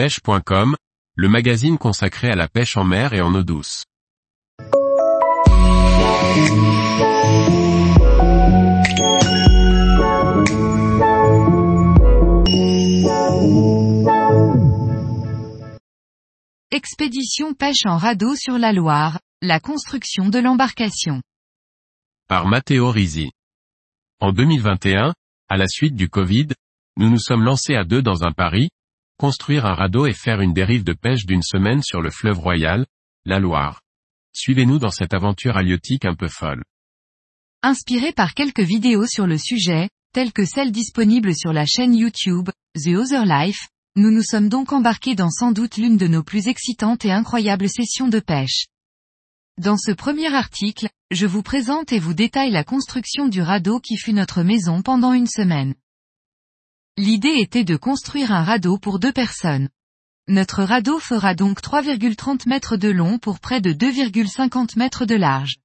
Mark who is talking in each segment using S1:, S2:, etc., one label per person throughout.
S1: pêche.com, le magazine consacré à la pêche en mer et en eau douce.
S2: Expédition pêche en radeau sur la Loire, la construction de l'embarcation.
S1: Par Matteo Risi. En 2021, à la suite du Covid, nous nous sommes lancés à deux dans un pari, construire un radeau et faire une dérive de pêche d'une semaine sur le fleuve royal, la Loire. Suivez-nous dans cette aventure halieutique un peu folle.
S2: Inspiré par quelques vidéos sur le sujet, telles que celles disponibles sur la chaîne YouTube, The Other Life, nous nous sommes donc embarqués dans sans doute l'une de nos plus excitantes et incroyables sessions de pêche. Dans ce premier article, je vous présente et vous détaille la construction du radeau qui fut notre maison pendant une semaine. L'idée était de construire un radeau pour deux personnes. Notre radeau fera donc 3,30 mètres de long pour près de 2,50 mètres de large.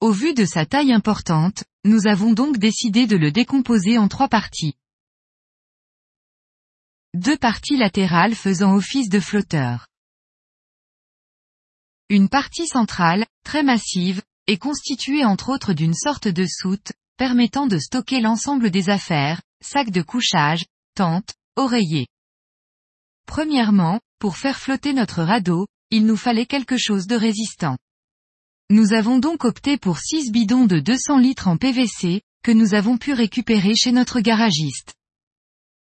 S2: Au vu de sa taille importante, nous avons donc décidé de le décomposer en trois parties. Deux parties latérales faisant office de flotteur. Une partie centrale, très massive, est constituée entre autres d'une sorte de soute, permettant de stocker l'ensemble des affaires, sacs de couchage, tentes, oreillers. Premièrement, pour faire flotter notre radeau, il nous fallait quelque chose de résistant. Nous avons donc opté pour 6 bidons de 200 litres en PVC, que nous avons pu récupérer chez notre garagiste.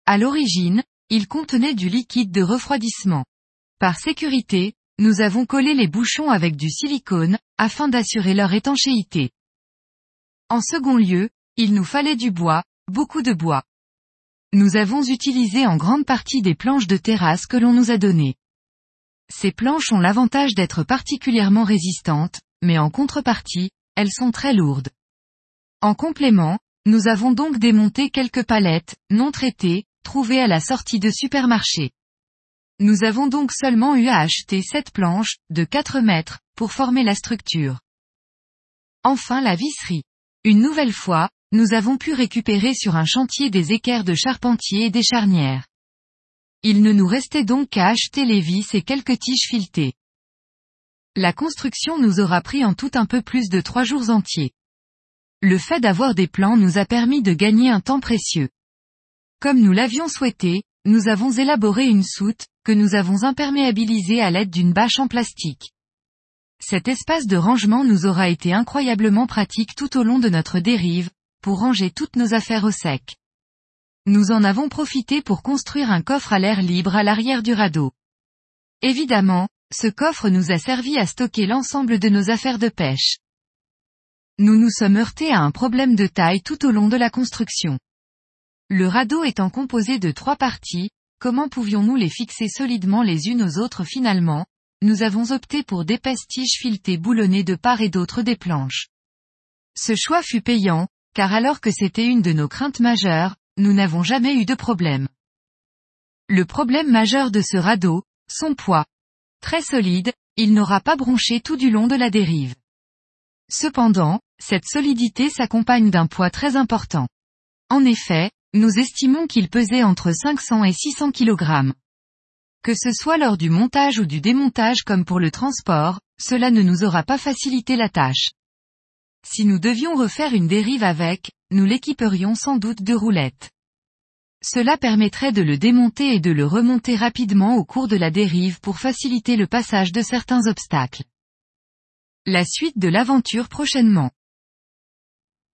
S2: À l'origine, ils contenaient du liquide de refroidissement. Par sécurité, nous avons collé les bouchons avec du silicone, afin d'assurer leur étanchéité. En second lieu, il nous fallait du bois, beaucoup de bois. Nous avons utilisé en grande partie des planches de terrasse que l'on nous a données. Ces planches ont l'avantage d'être particulièrement résistantes, mais en contrepartie, elles sont très lourdes. En complément, nous avons donc démonté quelques palettes, non traitées, trouvées à la sortie de supermarché. Nous avons donc seulement eu à acheter sept planches, de 4 mètres, pour former la structure. Enfin la visserie. Une nouvelle fois, nous avons pu récupérer sur un chantier des équerres de charpentier et des charnières. Il ne nous restait donc qu'à acheter les vis et quelques tiges filetées. La construction nous aura pris en tout un peu plus de trois jours entiers. Le fait d'avoir des plans nous a permis de gagner un temps précieux. Comme nous l'avions souhaité, nous avons élaboré une soute, que nous avons imperméabilisée à l'aide d'une bâche en plastique. Cet espace de rangement nous aura été incroyablement pratique tout au long de notre dérive, pour ranger toutes nos affaires au sec. Nous en avons profité pour construire un coffre à l'air libre à l'arrière du radeau. Évidemment, ce coffre nous a servi à stocker l'ensemble de nos affaires de pêche. Nous nous sommes heurtés à un problème de taille tout au long de la construction. Le radeau étant composé de trois parties, comment pouvions-nous les fixer solidement les unes aux autres finalement, nous avons opté pour d'épaisses tiges filetées boulonnées de part et d'autre des planches. Ce choix fut payant, car alors que c'était une de nos craintes majeures, nous n'avons jamais eu de problème. Le problème majeur de ce radeau, son poids. Très solide, il n'aura pas bronché tout du long de la dérive. Cependant, cette solidité s'accompagne d'un poids très important. En effet, nous estimons qu'il pesait entre 500 et 600 kg. Que ce soit lors du montage ou du démontage comme pour le transport, cela ne nous aura pas facilité la tâche. Si nous devions refaire une dérive avec, nous l'équiperions sans doute de roulettes. Cela permettrait de le démonter et de le remonter rapidement au cours de la dérive pour faciliter le passage de certains obstacles. La suite de l'aventure prochainement.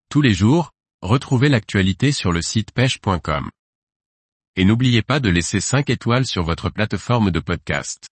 S1: Tous les jours, retrouvez l'actualité sur le site pêche.com. Et n'oubliez pas de laisser 5 étoiles sur votre plateforme de podcast.